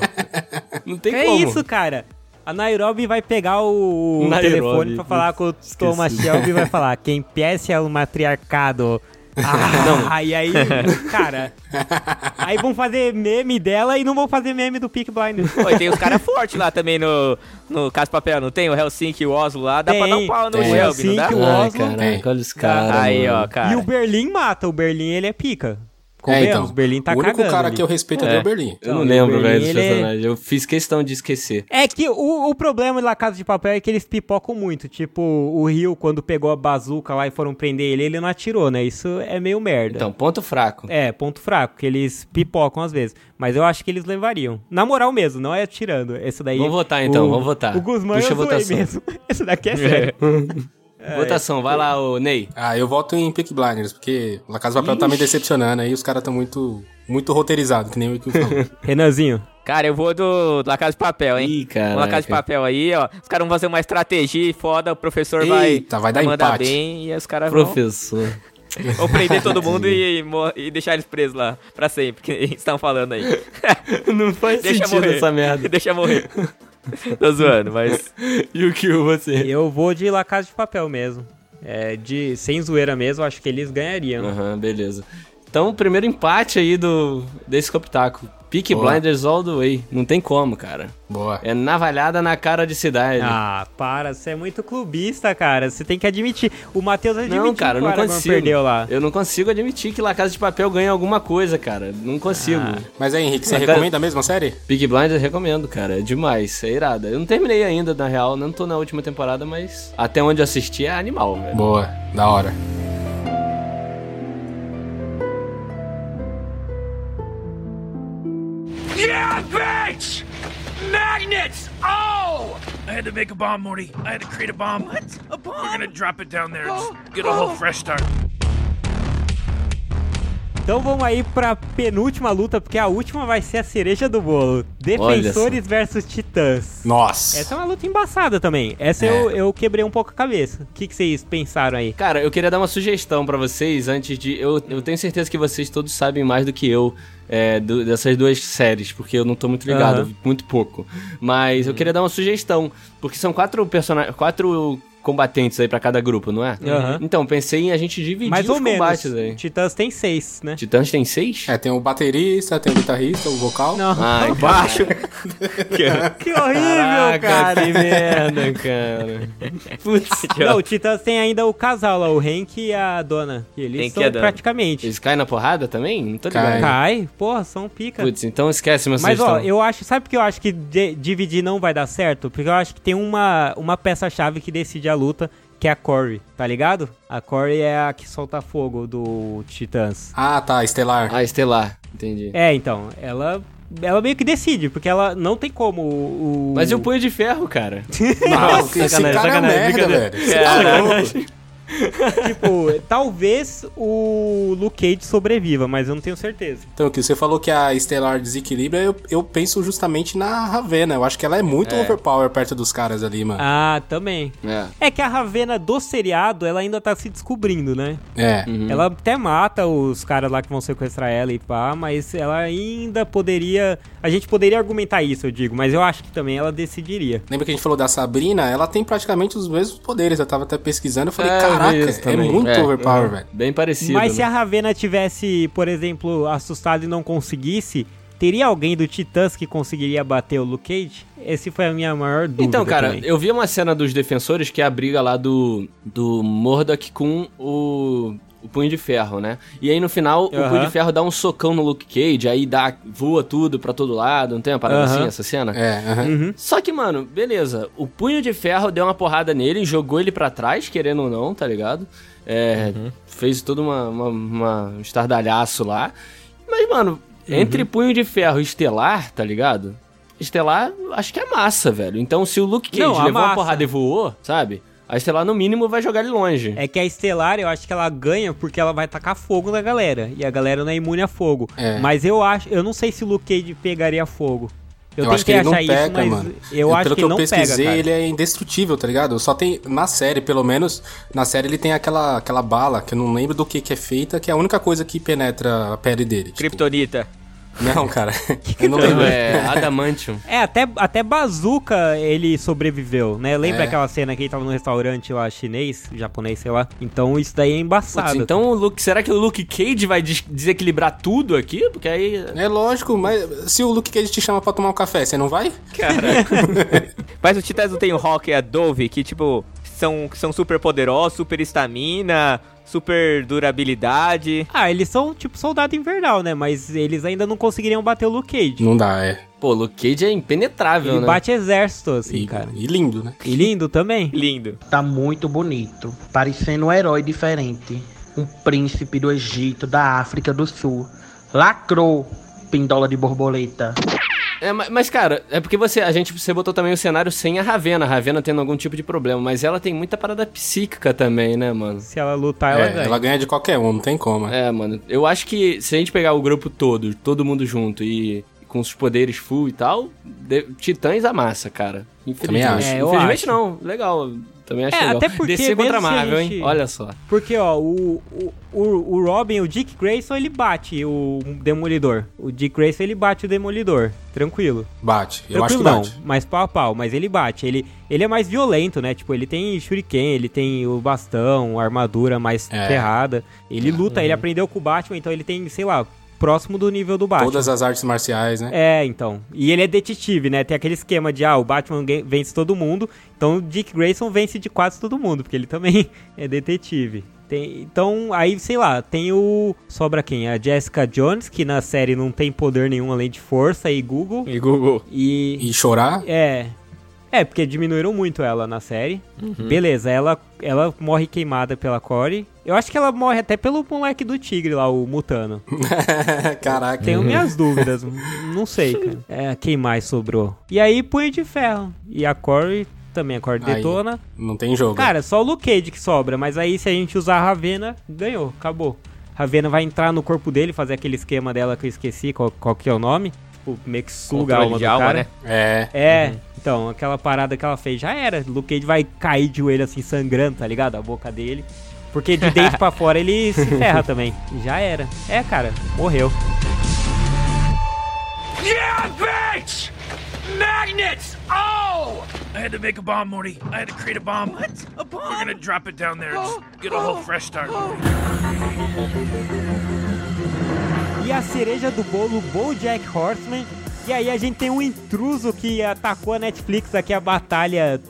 Não tem é como. isso, cara. A Nairobi vai pegar o Nairobi, telefone pra falar com o Thomas Shelby e vai falar: quem peça é o matriarcado. Ah, e aí, cara. Aí vão fazer meme dela e não vão fazer meme do Peak Blinders. Pô, e tem os caras fortes lá também no, no Caso Papel, não tem? O Helsinki e o Oslo lá, dá pra Tem, dar um pau no tem. Shelby, não dá? Helsinki, o Ai, Oslo. caraca, olha os caras. Aí, mano. ó, cara. E o Berlim mata, o Berlim ele é pica. Convenhamos, Berlim tá É, então, O único cagando cara ali. que eu respeito ali é o Berlim. Eu não Não, lembro, o velho, Berlim, dos é- personagens. Eu fiz questão de esquecer. É que o, o problema da Casa de Papel é que eles pipocam muito. Tipo, o Rio, quando pegou a bazuca lá e foram prender ele, ele não atirou, né? Isso é meio merda. Então, ponto fraco. É, ponto fraco, que eles pipocam às vezes. Mas eu acho que eles levariam. Na moral mesmo, não é atirando. Esse daí. Vamos votar, então, vamos votar. O Guzmán Puxa eu a votação. mesmo. Esse daqui é sério. Votação, vai lá, ô Ney. Ah, eu voto em Peak Blinders, porque La Casa de Papel tá me decepcionando aí, os caras tão muito, muito roteirizados, que nem o que falou. Renanzinho. Cara, eu vou do La Casa de Papel, hein? Ih, cara. Vou La Casa de Papel aí, ó. Os caras vão fazer uma estratégia foda, o professor vai, Eita, vai dar mandar empate. bem e os caras vão, Professor. vão prender todo mundo e, e deixar eles presos lá pra sempre, que eles estão falando aí. Não faz Deixa sentido morrer. essa merda. Deixa morrer. Tô zoando, mas... E o que você? Eu vou de La Casa de Papel mesmo. É, de, sem zoeira mesmo, acho que eles ganhariam. Aham, beleza. Então, o primeiro empate aí do desse Copitaco. Peak Boa. Blinders all the way. Não tem como, cara. Boa. É navalhada na cara de cidade. Ah, para, você é muito clubista, cara. Você tem que admitir. O Matheus admitiu não, cara, que eu o não Aragorn consigo. perdeu lá. Eu não consigo admitir que La Casa de Papel ganha alguma coisa, cara. Não consigo. Ah. Mas aí, Henrique, você recomenda a mesma série? Peak Blinders recomendo, cara. É demais. É irada. Eu não terminei ainda, na real. Não tô na última temporada, mas até onde eu assisti é animal, velho. Boa, da hora. Yeah, bitch! Magnets! Oh! I had to make a bomb, Morty. I had to create a bomb. What? A bomb? We're gonna drop it down there. Just get a whole fresh start. Então vamos aí pra penúltima luta, porque a última vai ser a cereja do bolo. Defensores versus Titãs. Nossa. Essa é uma luta embaçada também. Essa É. eu, eu quebrei um pouco a cabeça. O que, que vocês pensaram aí? Cara, eu queria dar uma sugestão pra vocês antes de. Eu, eu tenho certeza que vocês todos sabem mais do que eu é, do- dessas duas séries, porque eu não tô muito ligado, vi muito pouco. Mas eu queria dar uma sugestão, porque são quatro personagens. Quatro combatentes aí pra cada grupo, não é? Aham. Então, pensei em a gente dividir Mais os ou menos. combates aí. Titãs tem seis, né? Titãs tem seis? É, tem o baterista, tem o guitarrista, o vocal. Não. Ai, Baixo. Que horrível, Caraca, cara. que merda, cara. Putz, Não, o Titãs tem ainda o casal lá, o Hank e a dona. Que eles Hank são e a dona. praticamente. eles caem na porrada também? Não tô ligado. Cai, porra, são pica. Putz, então esquece meu Mas ó, sugestão. eu acho, sabe por que eu acho que de- dividir não vai dar certo? Porque eu acho que tem uma, uma peça-chave que decide a luta, que é a Corey, tá ligado? A Corey é a que solta fogo do Titãs. Ah, tá, Estelar. Ah, Estelar, entendi. É, então, ela ela meio que decide, porque ela não tem como o... Mas e o punho de ferro, cara? Não, esse sacanagem, cara é merda, velho. Tá louco. Tipo, talvez o Luke Cage sobreviva, mas eu não tenho certeza. Então, que você falou que a Estelar desequilibra, eu, eu penso justamente na Ravena. Eu acho que ela é muito overpower perto dos caras ali, mano. Ah, também. É. É que a Ravena do seriado, ela ainda tá se descobrindo, né? É. Ela até mata os caras lá que vão sequestrar ela e pá, mas ela ainda poderia. A gente poderia argumentar isso, eu digo, mas eu acho que também ela decidiria. Lembra que a gente falou da Sabrina? Ela tem praticamente os mesmos poderes. Eu tava até pesquisando. Eu falei, É, vi caraca, isso é também. muito É, overpower, é. velho. Bem parecido. mas se né? a Ravena tivesse, por exemplo, assustado e não conseguisse, teria alguém do Titãs que conseguiria bater o Luke Cage? Esse foi a minha maior dúvida. Então, cara, também. eu vi uma cena dos defensores que é a briga lá do, do Mordok com o, o Punho de Ferro, né? E aí no final o. Punho de Ferro dá um socão no Luke Cage, aí dá, voa tudo pra todo lado, não tem uma parada assim essa cena? É. Uhum. Só que, mano, beleza. O Punho de Ferro deu uma porrada nele, jogou ele pra trás, querendo ou não, tá ligado? É, Fez todo uma, uma, uma- um estardalhaço lá. Mas, mano, entre Punho de Ferro e Estelar, tá ligado? Estelar, acho que é massa, velho. Então, se o Luke Cage Não, a levou uma massa. porrada e voou, sabe? A Estelar, no mínimo, vai jogar ele longe. É que a Estelar, eu acho que ela ganha porque ela vai tacar fogo na galera. E a galera não é imune a fogo. É. Mas eu acho. Eu não sei se o Luke Cage pegaria fogo. Eu, Eu, acho que tentei ele não achar isso, pega, mas mano. eu acho Pelo que que eu não pesquisei, pega, ele é indestrutível, tá ligado? Só tem, na série, pelo menos, na série ele tem aquela, aquela bala, que eu não lembro do que que é feita, que é a única coisa que penetra a pele dele. Tipo, Kryptonita. Não, cara. eu não Então, lembro. é Adamantium. É, até, até Bazuca ele sobreviveu, né? Lembra É. aquela cena que ele tava no restaurante lá chinês, japonês, sei lá? Então isso daí é Putz, embaçado. então, o Luke, será que o Luke Cage vai des- desequilibrar tudo aqui? Porque aí... É lógico, mas se o Luke Cage te chama pra tomar um café, você não vai? Mas o Titãs não tem o Rock e a Dove, que, tipo, são, são super poderosos, super estamina, super durabilidade. Ah, eles são tipo soldado invernal, né? Mas eles ainda não conseguiriam bater o Luke Cage. Não dá, é. Pô, Luke Cage é impenetrável, Ele né? bate exército, assim, E, cara. e lindo, né? E lindo também. Lindo. Tá muito bonito, parecendo um herói diferente. Um príncipe do Egito, da África do Sul. Lacrou, pindola de borboleta. É, ma- mas, cara, é porque você, a gente, você botou também o cenário sem a Ravena, a Ravena tendo algum tipo de problema, mas ela tem muita parada psíquica também, né, mano? Se ela lutar, ela É, ganha. ela ganha de qualquer um, não tem como. é. É, mano, eu acho que se a gente pegar o grupo todo, todo mundo junto e com os poderes full e tal, de- Titãs amassa, cara. Infelizmente. Também acho. É, eu Infelizmente acho. não, legal. Também acho É, legal. até porque DC contra Marvel, gente- hein? Olha só. Porque, ó, o, o, o, Robin, o Dick Grayson, ele bate o Demolidor. O Dick Grayson, ele bate o Demolidor. Tranquilo. Bate. Eu acho que Tranquilo não, bate. mas pau a pau. Mas ele bate. Ele, ele é mais violento, né? Tipo, ele tem shuriken, ele tem o bastão, a armadura mais É. ferrada. Ele luta, ele aprendeu com o Batman, então ele tem, sei lá, próximo do nível do Batman. Todas as artes marciais, né? É, então. E ele é detetive, né? Tem aquele esquema de, ah, o Batman vence todo mundo, então o Dick Grayson vence de quase todo mundo, porque ele também é detetive. Tem- então, aí, sei lá, tem o. Sobra quem? A Jessica Jones, que na série não tem poder nenhum além de força e Google. E Google. E. E chorar? É. É, porque diminuíram muito ela na série. Beleza, ela, ela morre queimada pela Corey. Eu acho que ela morre até pelo moleque do tigre lá, o Mutano. Caraca. Tenho minhas dúvidas, não sei, cara. É, quem mais sobrou? E aí, Punho de Ferro. E a Corey, também a Corey Aí. detona. Não tem jogo. Cara, só o Luke Cage que sobra, mas aí se a gente usar a Ravena, ganhou, acabou. Ravena vai entrar no corpo dele, fazer aquele esquema dela que eu esqueci, qual, qual que é o nome. Tipo, meio que suga a alma de do alma, cara. né? É. É, então, aquela parada que ela fez já era. Luke Cage vai cair de joelho assim, sangrando, tá ligado? A boca dele. Porque de dentro pra fora ele se ferra também. E já era. É, cara, morreu. Yeah, bitch! Magnets! Oh! I had to make a bomb, Morty. I had to create a bomb. What? A bomb? We're gonna drop it down there and just get a whole fresh start. Morty. E a cereja do bolo, BoJack Horseman. E aí a gente tem um intruso que atacou a Netflix aqui, a batalha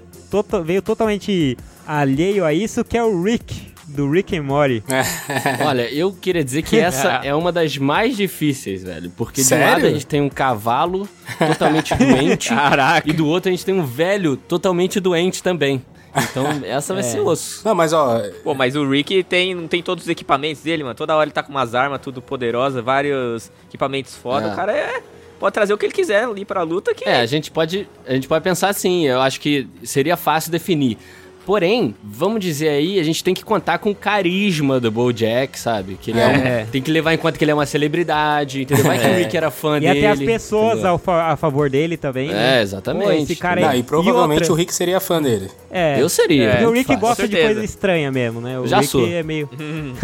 veio totalmente alheio a isso, que é o Rick, do Rick and Morty. Olha, eu queria dizer que essa é uma das mais difíceis, velho. Porque de um Sério? lado a gente tem um cavalo totalmente doente. Caraca. E do outro a gente tem um velho totalmente doente também. Então essa vai ser osso. Não, mas ó, Pô, mas o Rick tem, não tem todos os equipamentos dele, mano. Toda hora ele tá com umas armas tudo poderosas, vários equipamentos foda. É. O cara é. Pode trazer o que ele quiser ali pra luta que. É, a gente pode, a gente pode pensar assim, eu acho que seria fácil definir. Porém, vamos dizer aí, a gente tem que contar com o carisma do BoJack, sabe? Que ele é. É. um- tem que levar em conta que ele é uma celebridade, entendeu? Vai que o Rick era fã E dele. até as pessoas fa- a favor dele também. né? É, exatamente. Pô, esse cara não, aí. e provavelmente outra- o Rick seria fã dele. É, Eu seria. Porque o Rick fácil. gosta de coisa estranha mesmo, né? O Já Rick sou. é meio.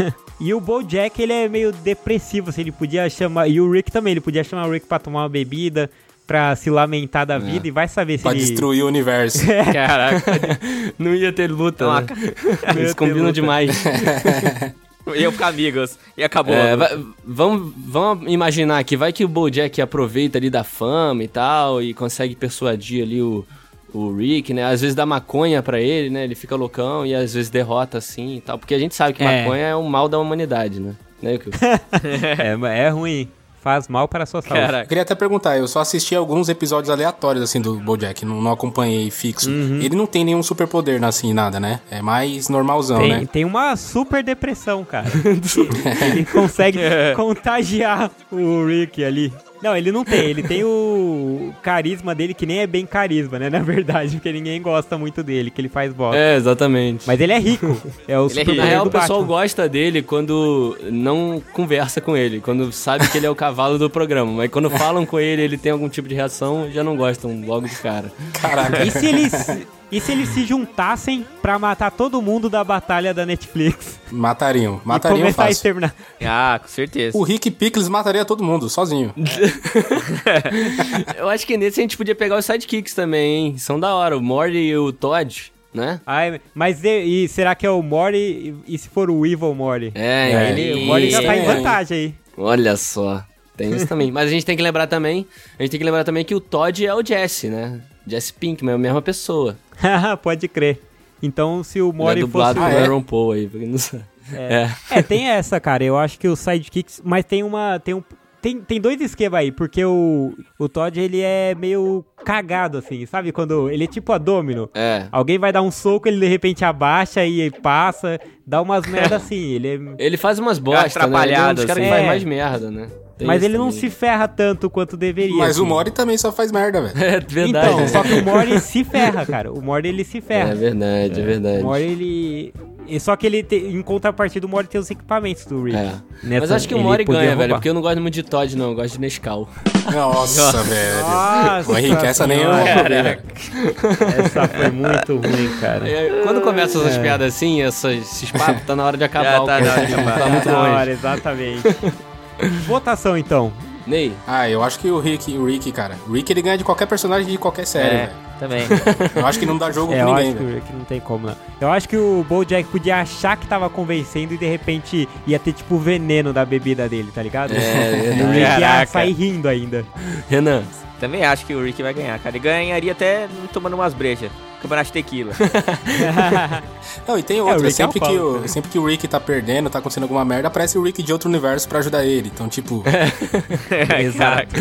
e o BoJack, ele é meio depressivo, assim, ele podia chamar. E o Rick também, ele podia chamar o Rick pra tomar uma bebida, pra se lamentar da vida, e vai saber se Pra ele. destruir o universo. Caraca. Não ia ter luta, Não, né? ia Eles ter combinam luta. demais. Iam ficar amigos. E acabou. É, vamos, vamos imaginar que vai que o BoJack aproveita ali da fama e tal e consegue persuadir ali o, o Rick, né? Às vezes dá maconha pra ele, né? Ele fica loucão e às vezes derrota assim e tal. Porque a gente sabe que É. maconha é um mal da humanidade, né? né Yukio? é, é ruim. Faz mal para a sua saúde. Eu Caraca. queria até perguntar, eu só assisti alguns episódios aleatórios, assim, do BoJack, não, não acompanhei fixo. Uhum. Ele não tem nenhum superpoder, assim, nada, né? É mais normalzão, Tem, né? tem uma super depressão, cara. ele consegue contagiar o Rick ali. Não, ele não tem. Ele tem o carisma dele, que nem é bem carisma, né? Na verdade, porque ninguém gosta muito dele, que ele faz bosta. é, exatamente. Mas ele é rico. É o Ele é super rico. Na real, o pessoal Batman. gosta dele quando não conversa com ele, quando sabe que ele é o cavalo do programa. Mas quando falam com ele, ele tem algum tipo de reação, já não gostam logo de cara. Caraca. E se eles. E se eles se juntassem pra matar todo mundo da batalha da Netflix? Matariam. e Matariam começar a fácil. exterminar. Ah, com certeza. O Rick Pickles mataria todo mundo, sozinho. Eu acho que nesse a gente podia pegar os sidekicks também, hein? São da hora, o Morty e o Todd, né? Ai, mas e, e será que é o Mori? E, e se for o Evil Mori? É, É, Ele, o Mori já tá em vantagem aí. Olha só. Tem isso também. Mas a gente tem que lembrar também. A gente tem que lembrar também que o Todd é o Jesse, né? Jesse Pinkman é a mesma pessoa. Pode crer. Então, se o Ele é Mori fosse. Ah, é? Aaron Paul aí, pra quem não sabe. É. É, tem essa, cara. Eu acho que os sidekicks. Mas tem uma. Tem um. Tem, tem dois esquemas aí, porque o, o Todd, ele é meio cagado, assim, sabe? Quando ele é tipo a Domino. É. Alguém vai dar um soco, ele de repente abaixa e passa, dá umas merda assim. Ele é... Ele faz umas bostas, né? Ele é um dos caras assim. que faz É. mais merda, né? Tem Mas ele não também. se ferra tanto quanto deveria. Mas o assim. Mori também só faz merda, velho. É verdade. Então, só que o Mori se ferra, cara. O Mori, ele se ferra. É verdade, é, verdade. O Mori, ele... Só que ele, te... em contrapartida, o Mori tem os equipamentos do Rick. É. Nessa- Mas acho que o Mori ganha, roubar. velho, porque eu não gosto muito de Todd, não. Eu gosto de Nescau. Nossa, velho. Nossa O Henrique, essa nem ver, velho. Essa foi muito ruim, cara. É, Quando começam essas piadas assim, essas, esses papos, tá na hora de acabar. Já o tá na hora de podcast. acabar. Tá muito longe. hora, exatamente. Votação, então. Ney, Ah, eu acho que o Rick, o Rick, cara. O Rick ele ganha de qualquer personagem de qualquer série, É, velho. também. Eu acho que não dá jogo É, com eu ninguém, acho que, velho. que não tem como, não. Eu acho que o Bojack podia achar que tava convencendo e de repente ia ter, tipo, o veneno da bebida dele, tá ligado? É, e o Rick ia sair rindo ainda. Renan. Também acho que o Rick vai ganhar, cara. Ele ganharia até tomando umas brejas. Campeonato de tequila. Não, e tem É, o outra. Rick é sempre, que alcoólico, o, né? sempre que o Rick tá perdendo, tá acontecendo alguma merda, aparece o Rick de outro universo pra ajudar ele. Então, tipo, Exato.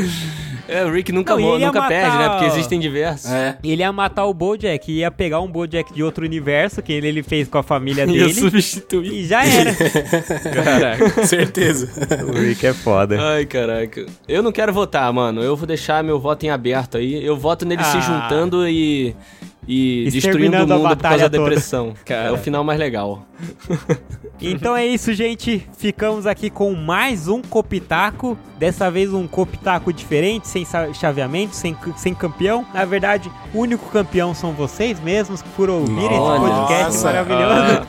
É, o Rick nunca, Não, ia nunca matar perde, né? Porque existem diversos. é. Ele ia matar o Bojack, ia pegar um Bojack de outro universo, que ele, ele fez com a família Ia dele, substituir. e já era. Certeza. o Rick é foda. Ai, caraca. Eu não quero votar, mano. Eu vou deixar meu voto em aberto aí. Eu voto nele se Ah. juntando e. E destruindo o mundo por causa batalha da depressão. É o final mais legal. Então é isso, gente. Ficamos aqui com mais um Copitaco. Dessa vez um Copitaco diferente, sem chaveamento, sem, sem campeão. Na verdade, o único campeão são vocês mesmos por ouvirem esse Olha podcast só. maravilhoso.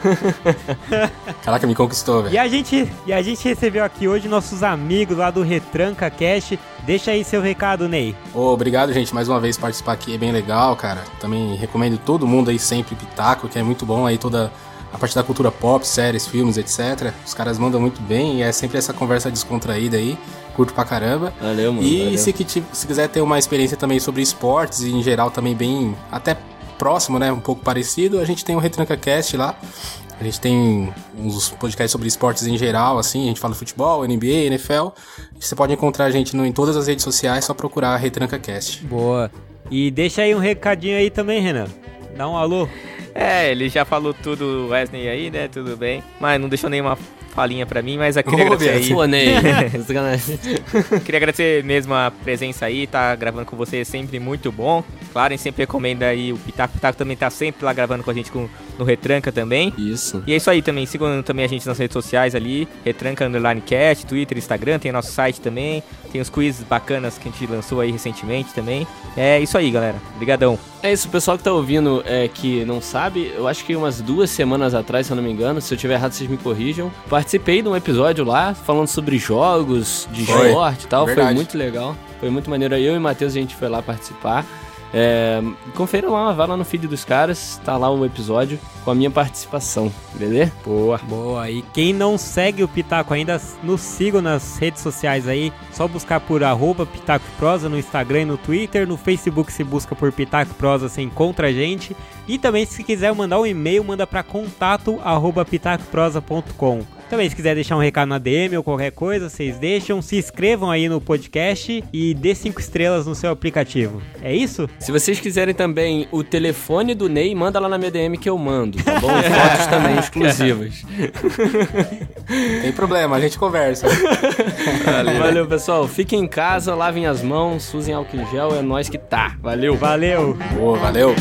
Caraca, me conquistou, velho. E a gente, e a gente recebeu aqui hoje nossos amigos lá do Retranca Cast. Deixa aí seu recado, Ney. Ô, obrigado, gente, mais uma vez participar aqui é bem legal, cara. Também recomendo todo mundo aí sempre Pitaco, que é muito bom aí toda a parte da cultura pop, séries, filmes, etc. Os caras mandam muito bem e é sempre essa conversa descontraída aí. Curto pra caramba. Valeu, mano. E valeu. se, se quiser ter uma experiência também sobre esportes e em geral também bem até próximo, né, um pouco parecido, a gente tem o Retranca Cast lá. A gente tem uns podcasts sobre esportes em geral, assim, a gente fala de futebol, NBA, NFL. Você pode encontrar a gente no- em todas as redes sociais, só procurar Retranca Cast. Boa. E deixa aí um recadinho aí também, Renan. Dá um alô. É, ele já falou tudo, Wesley aí, né? Tudo bem. Mas não deixou nenhuma falinha pra mim, mas eu queria Ô, agradecer aí. Pô, Ney. Queria agradecer mesmo a presença aí, tá gravando com você é sempre muito bom. Claro, a gente sempre recomenda aí o Pitaco. O Pitaco também tá sempre lá gravando com a gente com, no Retranca também. Isso. E é isso aí também, sigam também a gente nas redes sociais ali, Retranca Underline Cast, Twitter, Instagram, tem nosso site também, tem os quizzes bacanas que a gente lançou aí recentemente também. É isso aí, galera. Obrigadão. É isso, o pessoal que tá ouvindo é, que não sabe, eu acho que umas duas semanas atrás, se eu não me engano, se eu tiver errado, vocês me corrijam. Participei de um episódio lá falando sobre jogos, de Foi. Esporte e tal. Foi Verdade. muito legal. Foi muito maneiro. Eu e o Matheus a gente foi lá participar. É, confiram lá, vai lá no feed dos caras, tá lá o episódio com a minha participação, beleza? Boa. Boa. E quem não segue o Pitaco ainda, nos sigam nas redes sociais aí. Só buscar por arroba Pitaco e Prosa no Instagram e no Twitter. No Facebook se busca por Pitaco e Prosa, você encontra a gente. E também se quiser mandar um e-mail, manda para contato arroba pitacoprosa.com. Também se quiser deixar um recado na DM ou qualquer coisa, vocês deixam. Se inscrevam aí no podcast e dê cinco estrelas no seu aplicativo. É isso? Se vocês quiserem também o telefone do Ney, manda lá na minha DM que eu mando, tá bom? E fotos também exclusivas. Tem problema, a gente conversa. Valeu, pessoal. Fiquem em casa, lavem as mãos, usem álcool em gel, é nós que tá. Valeu. Valeu! Boa, valeu.